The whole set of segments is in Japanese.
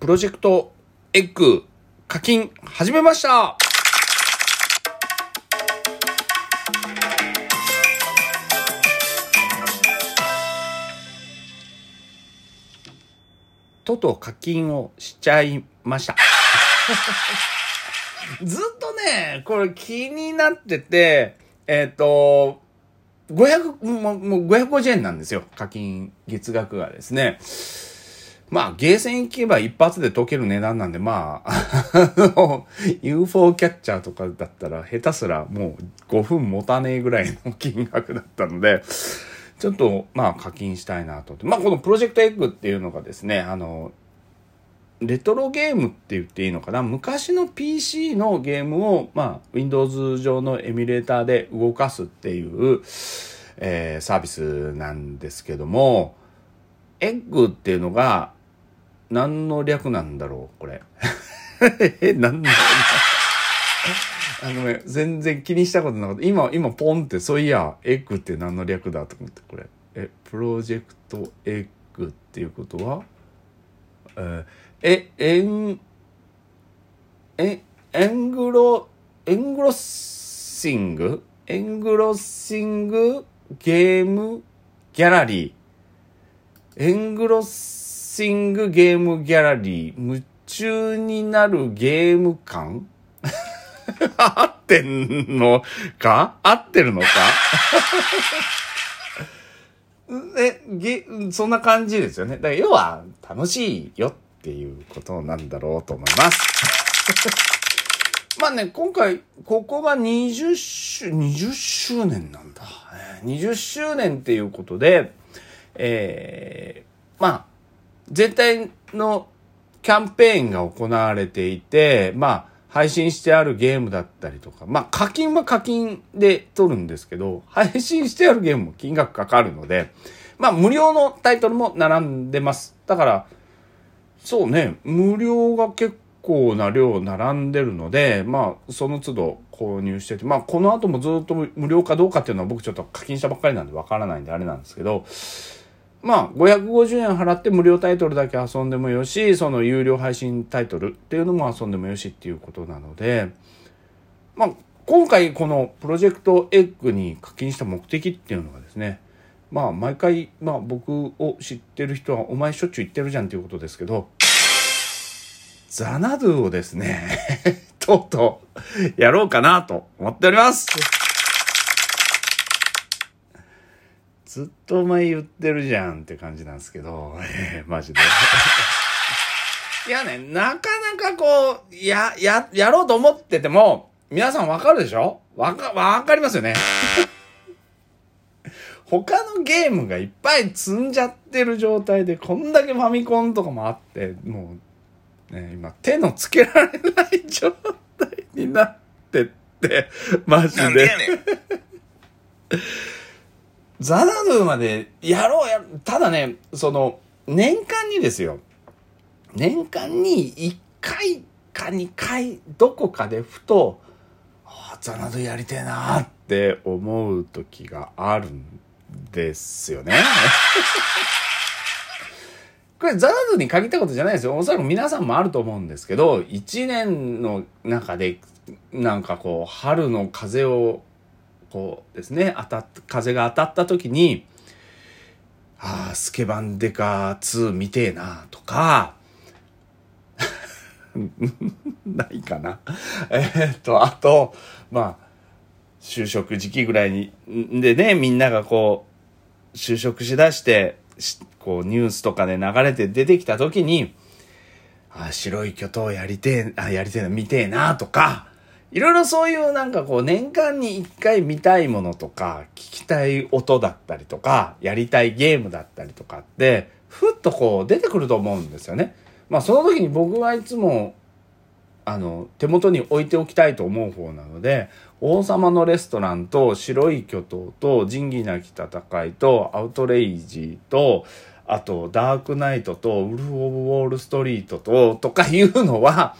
プロジェクトエッグ課金始めましたとと課金をしちゃいました。ずっとね、これ気になってて、えっ、と、500、もう550円なんですよ。課金月額がですね。まあ、ゲーセン行けば一発で解ける値段なんで、まあ、あの、UFO キャッチャーとかだったら、下手すらもう5分持たねえぐらいの金額だったので、ちょっと、まあ、課金したいなと。まあ、このプロジェクトエッグっていうのがですね、あの、レトロゲームって言っていいのかな？昔の PC のゲームを、まあ、Windows 上のエミュレーターで動かすっていう、えー、サービスなんですけども、エッグっていうのが、何の略なんだろうこれ。え、何のあのね、全然気にしたことなかった。今、今ポンって、そういや、エッグって何の略だと思って、これ。え、プロジェクトエッグっていうことは、ええ、エン、え、エングロ、エングロッシング？エングロッシングゲームギャラリー。エングロッシングゲームギャラリー。夢中になるゲーム感？合ってんのか？合ってるのか？え、げ、そんな感じですよね。だから要は楽しいよっていうことなんだろうと思います。まあね、今回、ここが20周、20周年なんだ。20周年っていうことで、えー、まあ、全体のキャンペーンが行われていて、まあ、配信してあるゲームだったりとか、まあ課金は課金で取るんですけど、配信してあるゲームも金額かかるので、まあ無料のタイトルも並んでます。だから、そうね、無料が結構な量並んでるので、まあその都度購入してて、まあこの後もずっと無料かどうかっていうのは僕ちょっと課金したばっかりなんでわからないんであれなんですけど、まあ、550円払って無料タイトルだけ遊んでもよし、その有料配信タイトルっていうのも遊んでもよしっていうことなので、まあ、今回このプロジェクトエッグに課金した目的っていうのがですね、まあ、毎回、まあ僕を知ってる人はお前しょっちゅう言ってるじゃんっていうことですけど、ザナドゥをですね、とうとうやろうかなと思っております。ずっとお前言ってるじゃんって感じなんですけど、えー、マジで。いやね、なかなかこう、や、や、やろうと思ってても、皆さんわかるでしょ？わか、わかりますよね。他のゲームがいっぱい積んじゃってる状態で、こんだけファミコンとかもあって、もう、ね、今手のつけられない状態になってって、マジで。ザナドゥまでやろうや、ただね、その、年間にですよ。年間に1回か2回、どこかでふと、ああ、ザナドゥやりてえなって思う時があるんですよね。これザナドゥに限ったことじゃないですよ。おそらく皆さんもあると思うんですけど、1年の中で、なんかこう、春の風をこうですね、当たっ、風が当たった時に、ああ、スケバンデカ2見てえな、とか、ないかな。えー、っと、あと、まあ、就職時期ぐらいに、でね、みんながこう、就職しだして、こう、ニュースとかで流れて出てきた時に、あ白い巨頭やりてえ、あ、やりてえな、見てえな、とか、いろいろそういうなんかこう年間に一回見たいものとか、聞きたい音だったりとか、やりたいゲームだったりとかって、ふっとこう出てくると思うんですよね。まあその時に僕はいつも、あの、手元に置いておきたいと思う方なので、王様のレストランと白い巨頭と仁義なき戦いとアウトレイジーと、あとダークナイトとウルフ・オブ・ウォール・ストリートと、とかいうのは、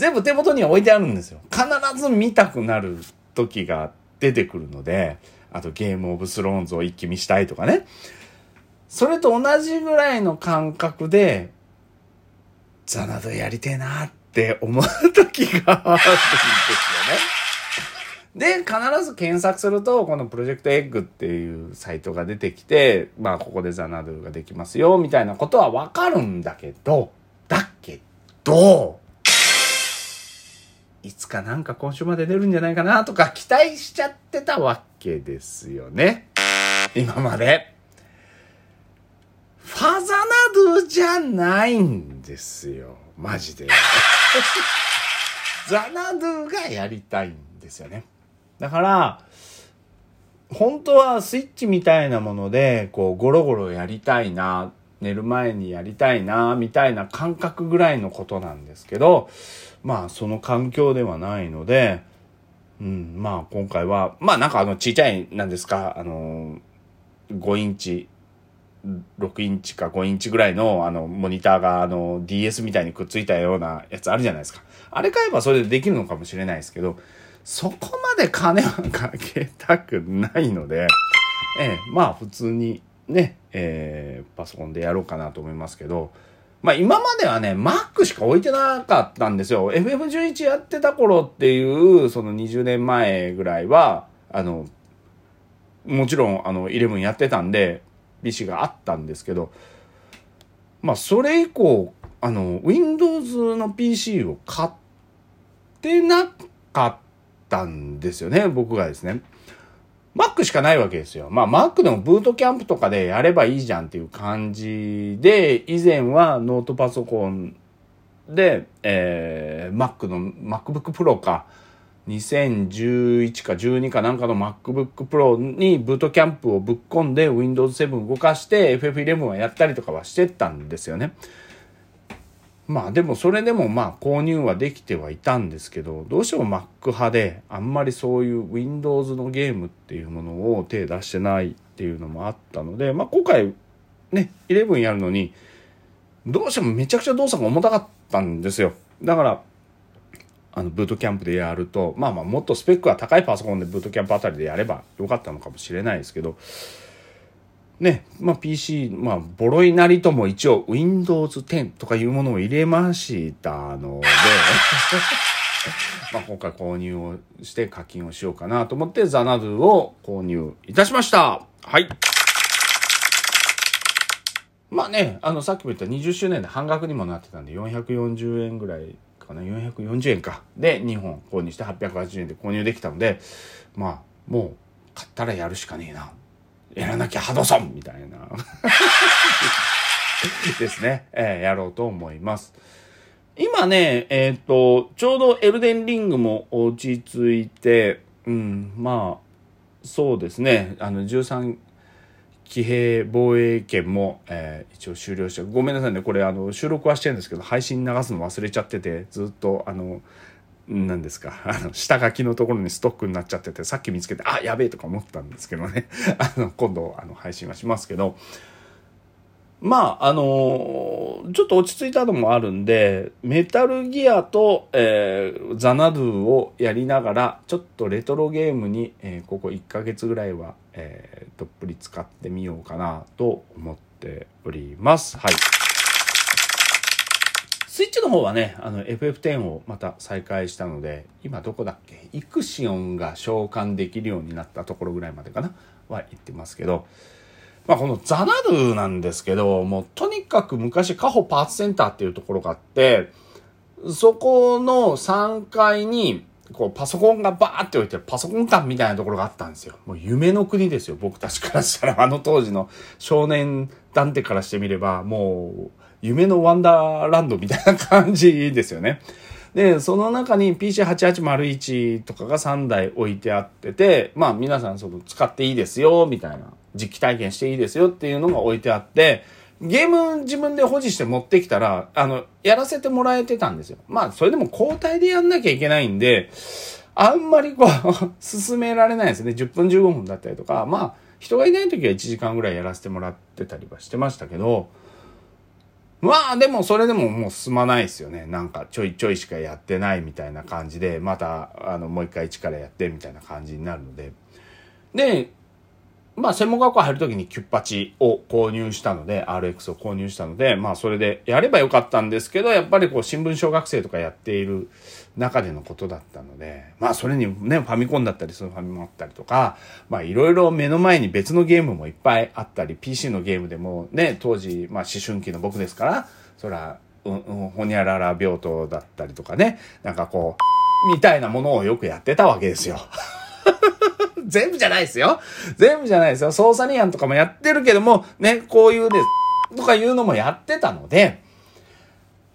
全部手元に置いてあるんですよ。必ず見たくなる時が出てくるので、あとゲームオブスローンズを一気見したいとかね。それと同じぐらいの感覚で、ザナドやりてえなって思う時があるんですよね。で、必ず検索すると、このプロジェクトエッグっていうサイトが出てきて、まあ、ここでザナドゥができますよ、みたいなことはわかるんだけど、だけど、いつかなんか今週まで出るんじゃないかなとか期待しちゃってたわけですよね。今まで。ファザナドゥじゃないんですよ。マジで。ザナドゥがやりたいんですよね。だから、本当はスイッチみたいなもので、こう、ゴロゴロやりたいな、寝る前にやりたいな、みたいな感覚ぐらいのことなんですけど、まあ、その環境ではないので、うん、まあ、今回は、まあ、なんかあの、ちっちゃい、なんですか、あの、5インチ、6インチか5インチぐらいの、あの、モニターが、あの、DS みたいにくっついたようなやつあるじゃないですか。あれ買えばそれでできるのかもしれないですけど、そこまで金はかけたくないので、ええ、まあ普通にね、えー、パソコンでやろうかなと思いますけど、まあ今まではね、Mac しか置いてなかったんですよ。FF11 やってた頃っていう、その20年前ぐらいは、あの、もちろん、あの、11やってたんで、PC があったんですけど、まあそれ以降、あの、Windows の PC を買ってなかったんですよね、僕がですね。Mac しかないわけですよ。まあ Mac でもブートキャンプとかでやればいいじゃんっていう感じで、以前はノートパソコンで、えー、Mac の MacBook Pro か、2011か12かなんかの MacBook Pro にブートキャンプをぶっ込んで Windows 7動かして FF11 はやったりとかはしてたんですよね。まあでもそれでもまあ購入はできてはいたんですけど、どうしても Mac 派であんまりそういう Windows のゲームっていうものを手出してないっていうのもあったので、まあ今回ね、11やるのに、どうしてもめちゃくちゃ動作が重たかったんですよ。だから、あの、ブートキャンプでやると、まあまあもっとスペックが高いパソコンでブートキャンプあたりでやればよかったのかもしれないですけど、ね、まあ PC、まあ、ボロいなりとも一応 Windows 10とかいうものを入れましたので まあ今回購入をして課金をしようかなと思ってザナドゥを購入いたしました。はい。まあね、あの、さっきも言った20周年で半額にもなってたんで、440円ぐらいかな、440円か。で、2本購入して880円で購入できたので、まあ、もう、買ったらやるしかねえな。やらなきゃハドソンみたいな。ですね、えー、やろうと思います。今ね、えっ、ー、と、ちょうどエルデンリングも落ち着いて、うん、まあ、そうですね、あの、13騎兵防衛権も、えー、一応終了して、ごめんなさいね、これあの、収録はしてるんですけど、配信流すの忘れちゃってて、ずっと、あの、何ですか、あの、下書きのところにストックになっちゃってて、さっき見つけて、あ、やべえとか思ったんですけどね。あの、今度、あの、配信はしますけど、まあ、あのー、ちょっと落ち着いたのもあるんで、メタルギアと、えー、ザナドゥをやりながら、ちょっとレトロゲームに、えー、ここ1ヶ月ぐらいは、えー、どっぷり使ってみようかなと思っております。はい。スイッチの方はね、あの FF10 をまた再開したので、今どこだっけ？イクシオンが召喚できるようになったところぐらいまでかな？は言ってますけど、まあこのザナドゥなんですけど、もうとにかく昔カホパーツセンターっていうところがあって、そこの3階に、こうパソコンがバーって置いてるパソコン館みたいなところがあったんですよ。もう夢の国ですよ。僕たちからしたら、あの当時の少年探偵からしてみれば、もう夢のワンダーランドみたいな感じですよね。で、その中に PC8801 とかが3台置いてあってて、まあ皆さんその使っていいですよ、みたいな、実機体験していいですよっていうのが置いてあって、ゲーム自分で保持して持ってきたら、あの、やらせてもらえてたんですよ。まあそれでも交代でやんなきゃいけないんで、あんまりこう 進められないですね。10分15分だったりとか、まあ人がいない時は1時間ぐらいやらせてもらってたりはしてましたけど、まあでもそれでももう進まないですよね。なんかちょいちょいしかやってないみたいな感じで、またあのもう一回一からやってみたいな感じになるので。で、まあ、専門学校入るときにキュッパチを購入したので、RX を購入したので、まあ、それでやればよかったんですけど、やっぱりこう、新聞小学生とかやっている中でのことだったので、まあ、それにね、ファミコンだったり、そのファミもあったりとか、まあ、いろいろ目の前に別のゲームもいっぱいあったり、PC のゲームでもね、当時、まあ、思春期の僕ですから、そら、うん、うん、ほにゃらら病棟だったりとかね、なんかこう、みたいなものをよくやってたわけですよ。全部じゃないですよ。全部じゃないですよ。操作ニアンとかもやってるけども、ね、こういうで、とかいうのもやってたので、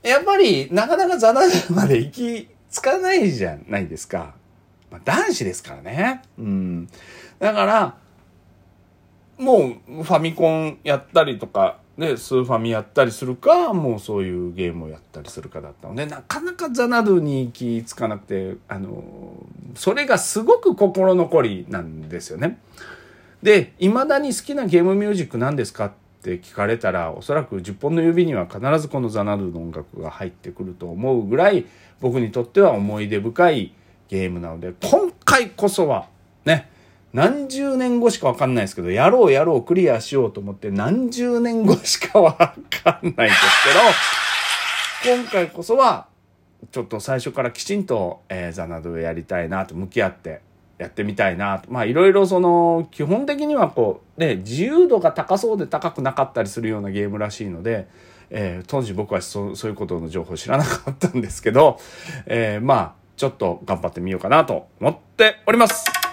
やっぱり、なかなかザナまで行き着かないじゃないですか。まあ、男子ですからね。うん。だから、もう、ファミコンやったりとか、で、スーファミやったりするか、もうそういうゲームをやったりするかだったので、なかなかザナドゥに行き着かなくて、あの、それがすごく心残りなんですよね。で、未だに好きなゲームミュージック何ですかって聞かれたら、おそらく10本の指には必ずこのザナドゥの音楽が入ってくると思うぐらい、僕にとっては思い出深いゲームなので、今回こそは、ね、何十年後しかわかんないですけど、やろうやろうクリアしようと思って何十年後しかわかんないんですけど、今回こそは、ちょっと最初からきちんと、えー、ザナドをやりたいなと向き合ってやってみたいなと。まあいろいろその、基本的にはこう、ね、自由度が高そうで高くなかったりするようなゲームらしいので、えー、当時僕はそそういうことの情報知らなかったんですけど、えー、まあ、ちょっと頑張ってみようかなと思っております。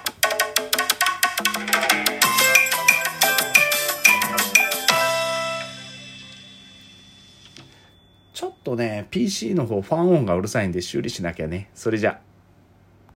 とね、PC の方ファン音がうるさいんで修理しなきゃね。それじゃ。